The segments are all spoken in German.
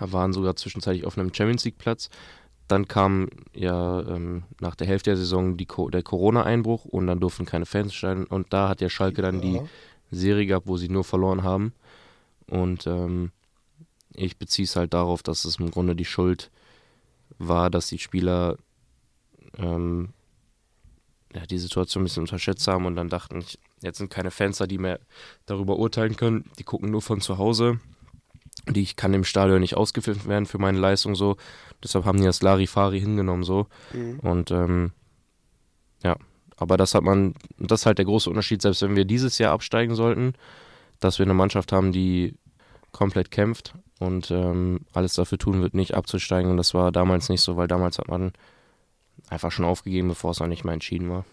waren sogar zwischenzeitlich auf einem Champions League Platz. Dann kam ja ähm, nach der Hälfte der Saison Co der Corona-Einbruch und dann durften keine Fans steigen. Und da hat der Schalke dann die Serie gehabt, wo sie nur verloren haben. Und ähm, ich beziehe es halt darauf, dass es im Grunde die Schuld war, dass die Spieler ähm, ja, die Situation ein bisschen unterschätzt haben und dann dachten, jetzt sind keine Fans da, die mehr darüber urteilen können. Die gucken nur von zu Hause. Die ich kann im Stadion nicht ausgepfiffen werden für meine Leistung so. Deshalb haben die das Larifari hingenommen so. Mhm. Und ähm, ja, aber das hat man, das ist halt der große Unterschied, selbst wenn wir dieses Jahr absteigen sollten, dass wir eine Mannschaft haben, die komplett kämpft und ähm, alles dafür tun wird, nicht abzusteigen. Und das war damals nicht so, weil damals hat man einfach schon aufgegeben, bevor es noch nicht mal entschieden war.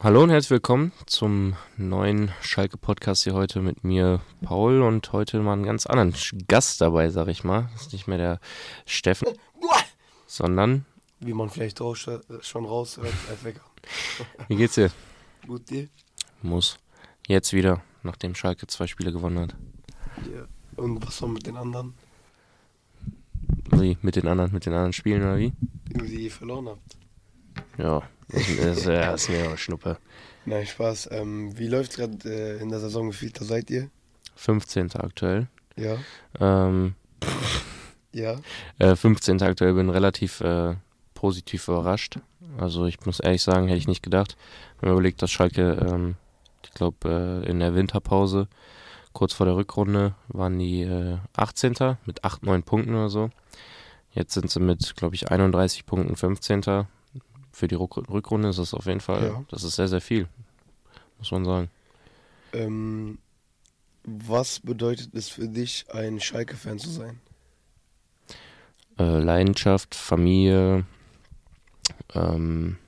Hallo und herzlich willkommen zum neuen Schalke-Podcast hier heute mit mir, Paul, und heute mal einen ganz anderen Gast dabei, sag ich mal. Das ist nicht mehr der Steffen, sondern. Wie man vielleicht auch schon raushört, Wie geht's dir? Gut, dir? Muss. Jetzt wieder, nachdem Schalke zwei Spiele gewonnen hat. Ja. Und was war mit den anderen? Wie? Mit den anderen, mit den anderen Spielen oder wie? Ihr verloren habt. Ja, das ist, ja, ist mir auch Schnuppe. Nein, Spaß. Ähm, wie läuft es gerade äh, in der Saison? Wie viel da seid ihr? 15. aktuell. Ja. Ähm, ja. Äh, 15. aktuell bin relativ äh, positiv überrascht. Also ich muss ehrlich sagen, hätte ich nicht gedacht. Wenn man überlegt, dass Schalke, ähm, ich glaube, äh, in der Winterpause, kurz vor der Rückrunde, waren die äh, 18. mit 8, 9 Punkten oder so. Jetzt sind sie mit, glaube ich, 31 Punkten 15 für die Rückrunde ist das auf jeden Fall, ja. das ist sehr, sehr viel, muss man sagen. Ähm, was bedeutet es für dich, ein Schalke-Fan zu sein? Äh, Leidenschaft, Familie ähm,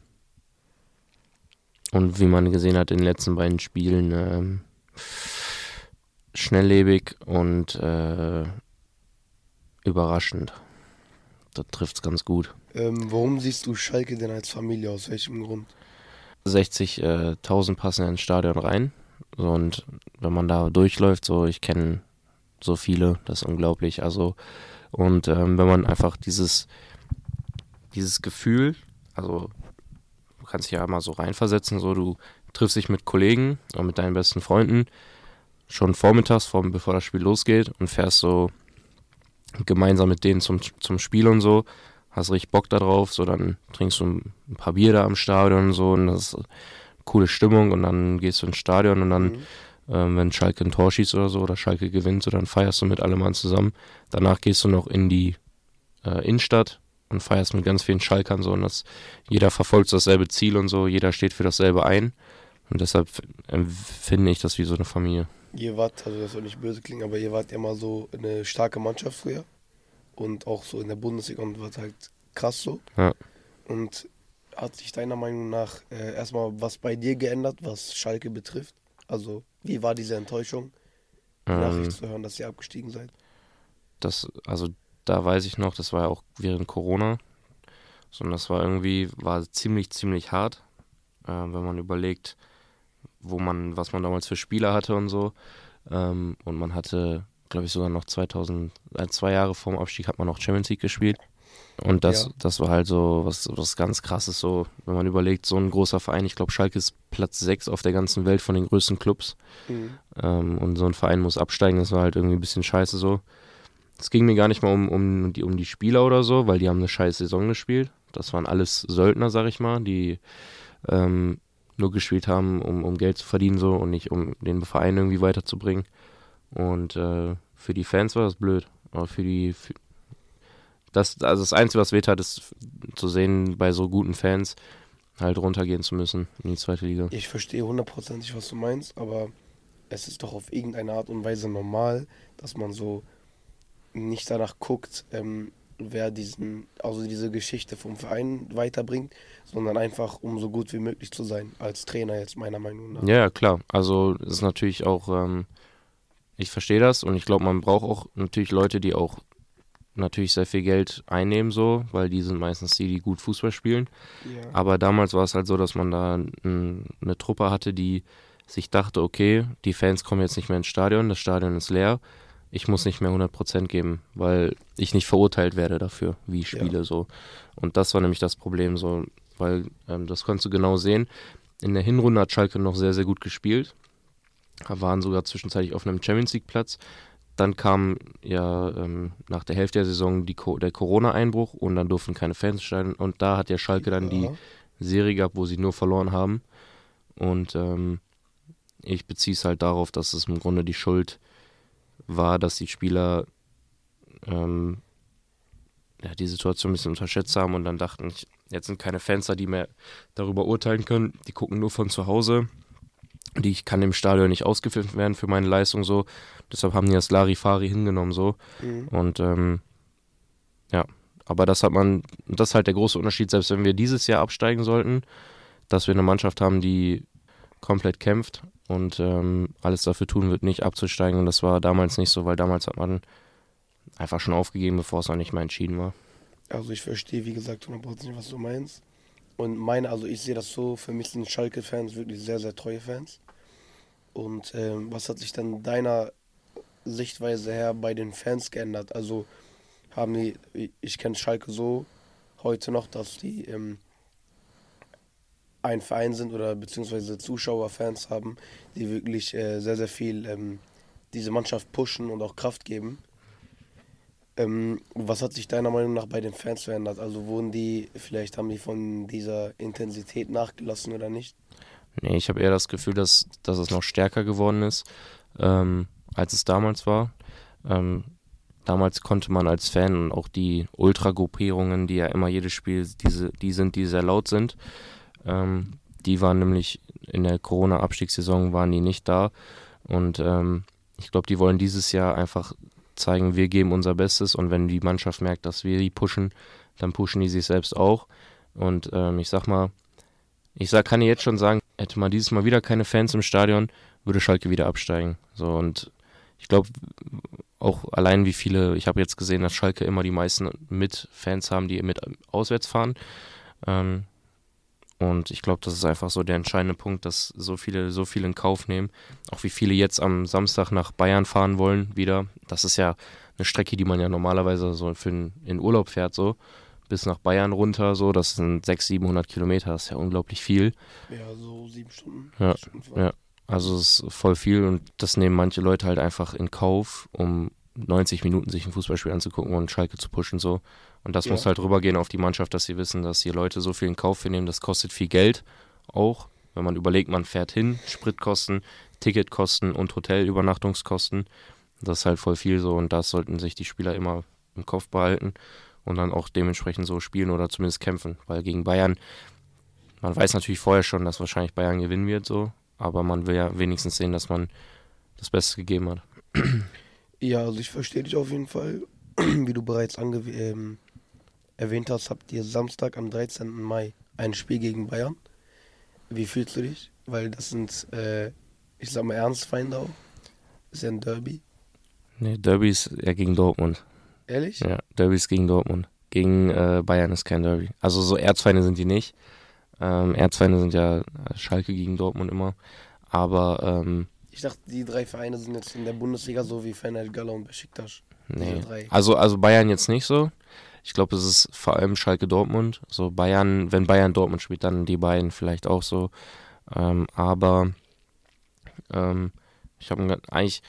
und wie man gesehen hat in den letzten beiden Spielen, ähm, schnelllebig und äh, überraschend. Das trifft es ganz gut. Ähm, warum siehst du Schalke denn als Familie? Aus welchem Grund? 60.000 äh, passen ins Stadion rein. So, und wenn man da durchläuft, so, ich kenne so viele, das ist unglaublich. Also, und ähm, wenn man einfach dieses, dieses Gefühl, also du kannst dich ja mal so reinversetzen, so du triffst dich mit Kollegen und mit deinen besten Freunden schon vormittags, vor, bevor das Spiel losgeht und fährst so gemeinsam mit denen zum, zum Spiel und so hast richtig Bock darauf, so dann trinkst du ein paar Bier da am Stadion und so und das ist eine coole Stimmung und dann gehst du ins Stadion und dann, mhm. ähm, wenn Schalke ein Tor schießt oder so oder Schalke gewinnt, so dann feierst du mit allem Mann zusammen. Danach gehst du noch in die äh, Innenstadt und feierst mit ganz vielen Schalkern so und das, jeder verfolgt dasselbe Ziel und so, jeder steht für dasselbe ein und deshalb empfinde ich das wie so eine Familie. Ihr wart, also das soll nicht böse klingen, aber ihr wart immer so eine starke Mannschaft früher und auch so in der Bundesliga und wird halt krass so. Ja. Und hat sich deiner Meinung nach äh, erstmal was bei dir geändert, was Schalke betrifft? Also, wie war diese Enttäuschung, die ähm, Nachricht zu hören, dass ihr abgestiegen seid? Das, also, da weiß ich noch, das war ja auch während Corona. Sondern das war irgendwie, war ziemlich, ziemlich hart, äh, wenn man überlegt, wo man, was man damals für Spieler hatte und so. Ähm, und man hatte glaube ich, sogar noch 2000, äh, zwei Jahre vorm Abstieg hat man noch Champions League gespielt. Und das, ja. das war halt so was, was ganz krasses, so, wenn man überlegt, so ein großer Verein, ich glaube, Schalke ist Platz 6 auf der ganzen Welt von den größten Clubs. Mhm. Ähm, und so ein Verein muss absteigen, das war halt irgendwie ein bisschen scheiße so. Es ging mir gar nicht mal um, um, die, um die Spieler oder so, weil die haben eine scheiß Saison gespielt. Das waren alles Söldner, sag ich mal, die ähm, nur gespielt haben, um, um Geld zu verdienen so und nicht um den Verein irgendwie weiterzubringen. Und äh, für die Fans war das blöd. Aber für die. Für das, also das Einzige, was weht hat, ist zu sehen, bei so guten Fans halt runtergehen zu müssen in die zweite Liga. Ich verstehe hundertprozentig, was du meinst, aber es ist doch auf irgendeine Art und Weise normal, dass man so nicht danach guckt, ähm, wer diesen, also diese Geschichte vom Verein weiterbringt, sondern einfach um so gut wie möglich zu sein, als Trainer jetzt meiner Meinung nach. Ja, klar. Also es ist natürlich auch ähm, ich verstehe das und ich glaube, man braucht auch natürlich Leute, die auch natürlich sehr viel Geld einnehmen, so, weil die sind meistens die, die gut Fußball spielen. Ja. Aber damals war es halt so, dass man da eine Truppe hatte, die sich dachte, okay, die Fans kommen jetzt nicht mehr ins Stadion, das Stadion ist leer, ich muss nicht mehr 100% geben, weil ich nicht verurteilt werde dafür, wie ich spiele Ja. so. Und das war nämlich das Problem so, weil ähm, das konntest du genau sehen. In der Hinrunde hat Schalke noch sehr, sehr gut gespielt. Waren sogar zwischenzeitlich auf einem Champions League Platz. Dann kam ja ähm, nach der Hälfte der Saison Co der Corona-Einbruch und dann durften keine Fans steigen. Und da hat ja Schalke dann die Ja. Serie gehabt, wo sie nur verloren haben. Und ähm, ich beziehe es halt darauf, dass es im Grunde die Schuld war, dass die Spieler ähm, ja, die Situation ein bisschen unterschätzt haben und dann dachten, ich, jetzt sind keine Fans da, die mehr darüber urteilen können. Die gucken nur von zu Hause. Die ich kann im Stadion nicht ausgepfiffen werden für meine Leistung so. Deshalb haben die das Larifari hingenommen so. Mhm. Und ähm, ja, aber das hat man, das ist halt der große Unterschied, selbst wenn wir dieses Jahr absteigen sollten, dass wir eine Mannschaft haben, die komplett kämpft und ähm, alles dafür tun wird, nicht abzusteigen. Und das war damals nicht so, weil damals hat man einfach schon aufgegeben, bevor es noch nicht mal entschieden war. Also ich verstehe, wie gesagt, 100% was du meinst. Und meine, also ich sehe das so, für mich sind Schalke-Fans wirklich sehr, sehr treue Fans. Und ähm, was hat sich dann deiner Sichtweise her bei den Fans geändert? Also haben die, ich kenne Schalke so heute noch, dass die ähm, ein Verein sind oder beziehungsweise Zuschauerfans haben, die wirklich äh, sehr, sehr viel ähm, diese Mannschaft pushen und auch Kraft geben. Ähm, was hat sich deiner Meinung nach bei den Fans verändert? Also wurden die, vielleicht haben die von dieser Intensität nachgelassen oder nicht? Nee, ich habe eher das Gefühl, dass, dass es noch stärker geworden ist, ähm, als es damals war. Ähm, damals konnte man als Fan und auch die Ultra-Gruppierungen, die ja immer jedes Spiel diese, die sind, die sehr laut sind, ähm, die waren nämlich in der Corona-Abstiegssaison waren die nicht da. Und ähm, ich glaube, die wollen dieses Jahr einfach zeigen, wir geben unser Bestes und wenn die Mannschaft merkt, dass wir die pushen, dann pushen die sich selbst auch. Und ähm, ich sag mal, ich sag, kann jetzt schon sagen, hätte man dieses Mal wieder keine Fans im Stadion, würde Schalke wieder absteigen. So und ich glaube auch allein wie viele, ich habe jetzt gesehen, dass Schalke immer die meisten mit Fans haben, die mit auswärts fahren. Ähm, und ich glaube, das ist einfach so der entscheidende Punkt, dass so viele, so viel in Kauf nehmen. Auch wie viele jetzt am Samstag nach Bayern fahren wollen wieder. Das ist ja eine Strecke, die man ja normalerweise so für in, in Urlaub fährt, so bis nach Bayern runter, so. Das sind 600, 700 Kilometer, das ist ja unglaublich viel. Ja, so sieben Stunden. Ja, Stunden ja. Also es ist voll viel und das nehmen manche Leute halt einfach in Kauf, um 90 Minuten sich ein Fußballspiel anzugucken und Schalke zu pushen so. Und das Ja. muss halt rübergehen auf die Mannschaft, dass sie wissen, dass hier Leute so viel in Kauf nehmen. Das kostet viel Geld auch. Wenn man überlegt, man fährt hin, Spritkosten, Ticketkosten und Hotelübernachtungskosten. Das ist halt voll viel so und das sollten sich die Spieler immer im Kopf behalten und dann auch dementsprechend so spielen oder zumindest kämpfen. Weil gegen Bayern, man weiß natürlich vorher schon, dass wahrscheinlich Bayern gewinnen wird so, aber man will ja wenigstens sehen, dass man das Beste gegeben hat. Ja, also ich verstehe dich auf jeden Fall. Wie du bereits ange ähm, erwähnt hast, habt ihr Samstag am 13. Mai ein Spiel gegen Bayern. Wie fühlst du dich? Weil das sind, äh, ich sag mal, Ernstfeinde auch. Ist ja ein Derby. Nee, Derby ist ja gegen Dortmund. Ehrlich? Ja, Derby ist gegen Dortmund. Gegen äh, Bayern ist kein Derby. Also so Erzfeinde sind die nicht. Ähm, Erzfeinde sind ja äh, Schalke gegen Dortmund immer. Aber ähm, Ich dachte, die drei Vereine sind jetzt in der Bundesliga so wie Fener Gala und Besiktas. nee. Also, also Bayern jetzt nicht so. Ich glaube, es ist vor allem Schalke Dortmund. So Bayern, wenn Bayern Dortmund spielt, dann die beiden vielleicht auch so. Ähm, aber ähm, ich habe eigentlich,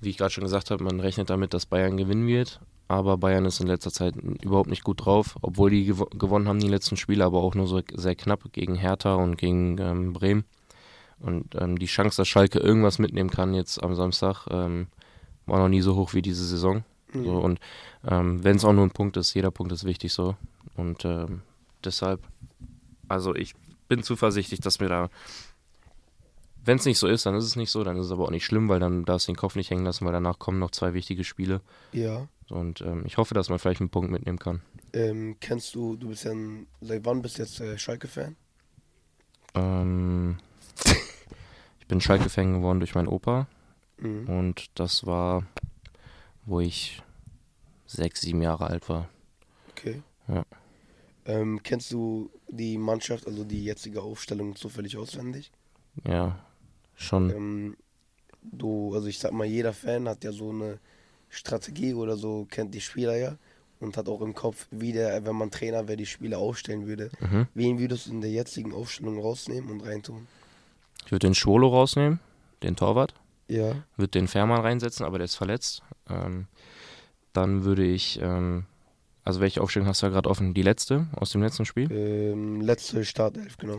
wie ich gerade schon gesagt habe, man rechnet damit, dass Bayern gewinnen wird. Aber Bayern ist in letzter Zeit überhaupt nicht gut drauf, obwohl die gew gewonnen haben die letzten Spiele, aber auch nur so sehr knapp gegen Hertha und gegen ähm, Bremen. Und ähm, die Chance, dass Schalke irgendwas mitnehmen kann jetzt am Samstag, ähm, war noch nie so hoch wie diese Saison. Mhm. So, und ähm, wenn es auch nur ein Punkt ist, jeder Punkt ist wichtig so. Und ähm, deshalb, also ich bin zuversichtlich, dass wir da, wenn es nicht so ist, dann ist es nicht so, dann ist es aber auch nicht schlimm, weil dann darfst du den Kopf nicht hängen lassen, weil danach kommen noch zwei wichtige Spiele. Ja. Und ähm, ich hoffe, dass man vielleicht einen Punkt mitnehmen kann. Ähm, kennst du, du bist ja ein, seit wann bist du jetzt äh, Schalke-Fan? Ähm, ich bin Schalke-Fan geworden durch meinen Opa Mhm. und das war, wo ich sechs, sieben Jahre alt war. Okay. Ja. Ähm, kennst du die Mannschaft, also die jetzige Aufstellung zufällig auswendig? Ja, schon. Ähm, du, also ich sag mal, jeder Fan hat ja so eine Strategie oder so, kennt die Spieler ja und hat auch im Kopf, wie der, wenn man Trainer wäre, die Spieler aufstellen würde. Mhm. Wen würdest du in der jetzigen Aufstellung rausnehmen und reintun? Ich würde den Schwolo rausnehmen, den Torwart. Ja. Würde den Fährmann reinsetzen, aber der ist verletzt. Ähm, dann würde ich, ähm, also welche Aufstellung hast du ja gerade offen? Die letzte aus dem letzten Spiel. Ähm, letzte Startelf, genau.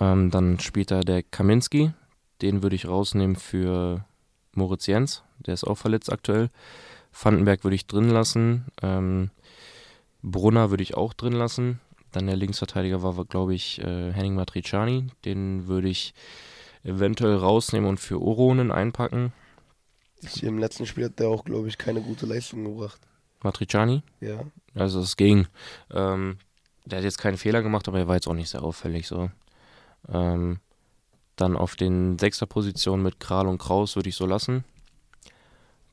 Ähm, dann spielt da der Kaminski. Den würde ich rausnehmen für Moritz Jens. Der ist auch verletzt aktuell. Vandenberg würde ich drin lassen. Ähm, Brunner würde ich auch drin lassen. Dann der Linksverteidiger war, glaube ich, äh, Henning Matriciani. Den würde ich eventuell rausnehmen und für Oronen einpacken. Im letzten Spiel hat der auch, glaube ich, keine gute Leistung gebracht. Matriciani. Ja. Also es ging. Ähm, der hat jetzt keinen Fehler gemacht, aber er war jetzt auch nicht sehr auffällig so. Ähm, dann auf den sechster Position mit Kral und Kraus würde ich so lassen.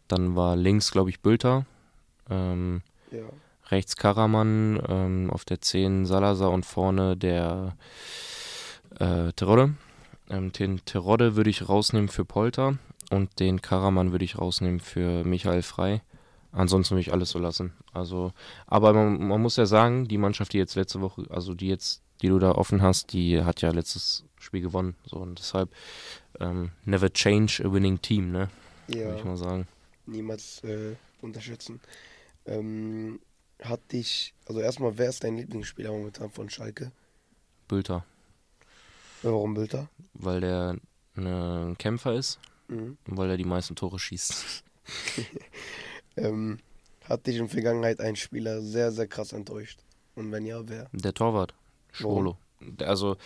Dann war links, glaube ich, Bülter. Ähm, Ja. rechts Karaman, ähm, auf der 10 Salazar und vorne der äh, Terodde. Ähm, den Terodde würde ich rausnehmen für Polter und den Karaman würde ich rausnehmen für Michael Frei. Ansonsten würde ich alles so lassen. Also, aber man, man muss ja sagen, die Mannschaft, die jetzt letzte Woche, also die jetzt, die du da offen hast, die hat ja letztes Spiel gewonnen. So und deshalb ähm, never change a winning team, ne? Würde Ja. ich mal sagen. niemals äh, unterschätzen. Ähm, hat dich, also erstmal, wer ist dein Lieblingsspieler momentan von Schalke? Bülter, Warum Bülter? weil der ne, ein Kämpfer ist Mhm. und weil er die meisten Tore schießt. Ähm, hat dich in der Vergangenheit ein Spieler sehr, sehr krass enttäuscht? Und wenn ja, wer? Der Torwart, Schwolo. Also,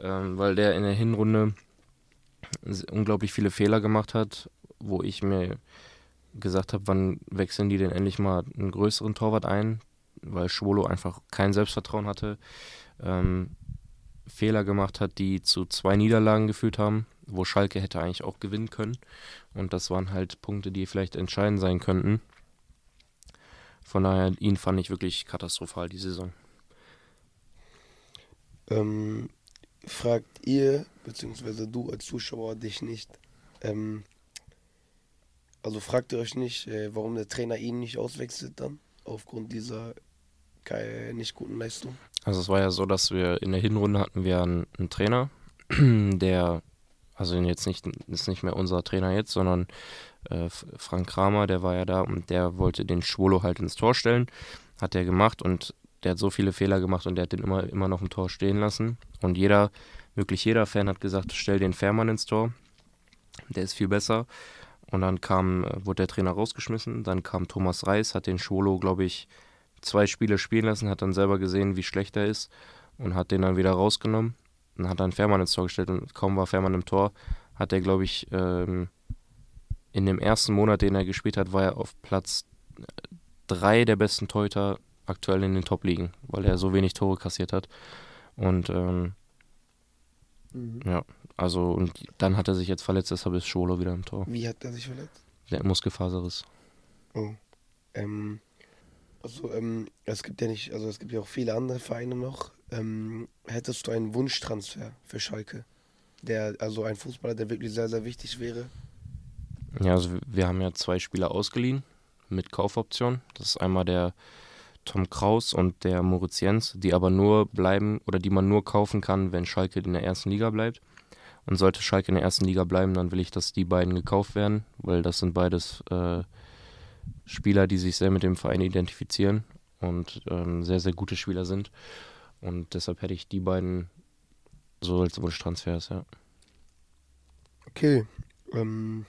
ähm, weil der in der Hinrunde unglaublich viele Fehler gemacht hat, wo ich mir gesagt habe, wann wechseln die denn endlich mal einen größeren Torwart ein, weil Schwolo einfach kein Selbstvertrauen hatte, ähm, Fehler gemacht hat, die zu zwei Niederlagen geführt haben, wo Schalke hätte eigentlich auch gewinnen können. Und das waren halt Punkte, die vielleicht entscheidend sein könnten. Von daher, ihn fand ich wirklich katastrophal, die Saison. Ähm, fragt ihr, beziehungsweise du als Zuschauer dich nicht, ähm, also fragt ihr euch nicht, äh, warum der Trainer ihn nicht auswechselt dann, aufgrund dieser nicht guten Leistung? Also es war ja so, dass wir in der Hinrunde hatten wir einen, einen Trainer, der, also jetzt nicht, ist nicht mehr unser Trainer jetzt, sondern äh, Frank Kramer, der war ja da und der wollte den Schwolo halt ins Tor stellen. Hat er gemacht und der hat so viele Fehler gemacht und der hat den immer, immer noch im Tor stehen lassen. Und jeder, wirklich jeder Fan hat gesagt, stell den Fährmann ins Tor. Der ist viel besser. Und dann kam, äh, wurde der Trainer rausgeschmissen. Dann kam Thomas Reis, hat den Schwolo, glaube ich, zwei Spiele spielen lassen, hat dann selber gesehen, wie schlecht er ist und hat den dann wieder rausgenommen. Dann hat dann Fährmann ins Tor gestellt und kaum war Fährmann im Tor, hat er, glaube ich, ähm, in dem ersten Monat, den er gespielt hat, war er auf Platz äh, drei der besten Torhüter aktuell in den Top-Ligen, weil er so wenig Tore kassiert hat. Und ähm, ja, also und dann hat er sich jetzt verletzt, deshalb ist Scholo wieder im Tor. Wie hat er sich verletzt? Der Muskelfaserriss. Oh. Ähm, also, ähm, es gibt ja nicht, also es gibt ja auch viele andere Vereine noch. Ähm, hättest du einen Wunschtransfer für Schalke? Der, also ein Fußballer, der wirklich sehr, sehr wichtig wäre. Ja, also wir haben ja zwei Spieler ausgeliehen mit Kaufoption. Das ist einmal der Tom Kraus und der Moritz Jens, die aber nur bleiben oder die man nur kaufen kann, wenn Schalke in der ersten Liga bleibt. Und sollte Schalke in der ersten Liga bleiben, dann will ich, dass die beiden gekauft werden, weil das sind beides äh, Spieler, die sich sehr mit dem Verein identifizieren und ähm, sehr, sehr gute Spieler sind. Und deshalb hätte ich die beiden so als Wunschtransfers, ja. Okay. Ähm,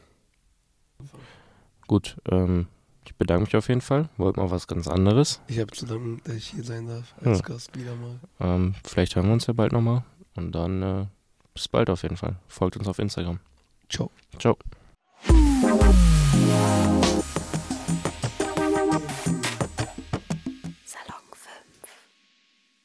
Gut, ähm, ich bedanke mich auf jeden Fall. Wollt mal was ganz anderes. ich habe zu danken, dass ich hier sein darf, als Ja. Gast wieder mal. Ähm, vielleicht hören wir uns ja bald nochmal. Und dann äh, bis bald auf jeden Fall. Folgt uns auf Instagram. Ciao. Ciao.